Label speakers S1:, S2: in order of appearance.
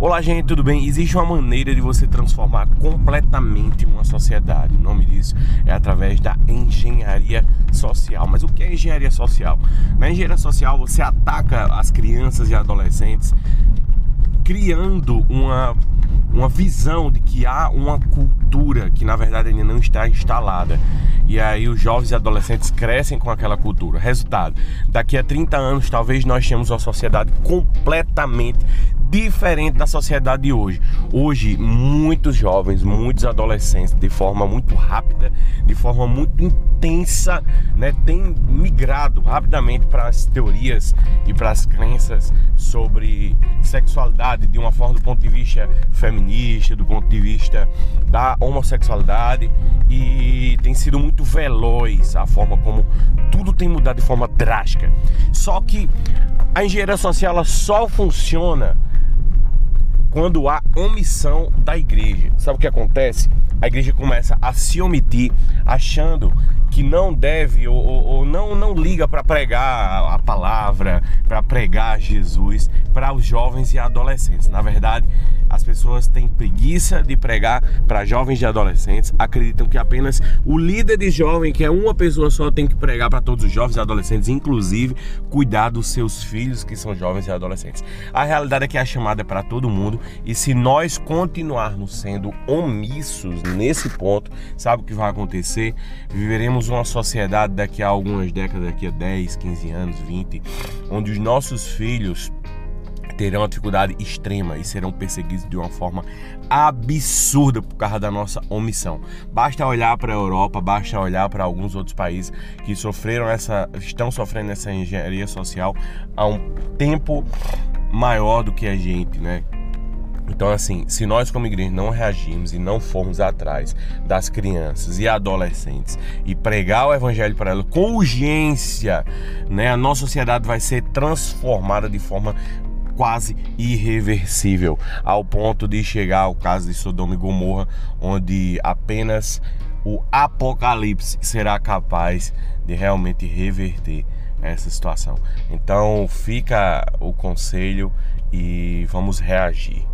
S1: Olá, gente, tudo bem? Existe uma maneira de você transformar completamente uma sociedade. O nome disso é através da engenharia social. Mas o que é engenharia social? Na engenharia social, você ataca as crianças e adolescentes criando uma, uma visão de que há uma cultura que na verdade ainda não está instalada. E aí os jovens e adolescentes crescem com aquela cultura. Resultado, daqui a 30 anos talvez nós tenhamos uma sociedade completamente diferente da sociedade de hoje. Hoje, muitos jovens, muitos adolescentes, de forma muito rápida, de forma muito intensa, né, têm migrado rapidamente para as teorias e para as crenças sobre sexualidade de uma forma do ponto de vista feminista, do ponto de vista da homossexualidade e tem sido muito veloz a forma como tudo tem mudado de forma drástica. Só que a engenharia social ela só funciona quando há omissão da igreja. Sabe o que acontece? A igreja começa a se omitir, achando que não deve ou, ou não, não liga para pregar a palavra, para pregar Jesus para os jovens e adolescentes. Na verdade, as pessoas têm preguiça de pregar para jovens e adolescentes, acreditam que apenas o líder de jovem, que é uma pessoa só, tem que pregar para todos os jovens e adolescentes, inclusive cuidar dos seus filhos que são jovens e adolescentes. A realidade é que a chamada é para todo mundo e se nós continuarmos sendo omissos nesse ponto, sabe o que vai acontecer? Viveremos uma sociedade daqui a algumas décadas, daqui a 10, 15 anos, 20, onde os nossos filhos terão uma dificuldade extrema e serão perseguidos de uma forma absurda por causa da nossa omissão. Basta olhar para a Europa, basta olhar para alguns outros países que sofreram essa, estão sofrendo essa engenharia social há um tempo maior do que a gente, né? Então, assim, se nós como igreja não reagirmos e não formos atrás das crianças e adolescentes e pregar o evangelho para elas com urgência, né, a nossa sociedade vai ser transformada de forma quase irreversível, ao ponto de chegar ao caso de Sodoma e Gomorra, onde apenas o apocalipse será capaz de realmente reverter essa situação. Então fica o conselho e vamos reagir.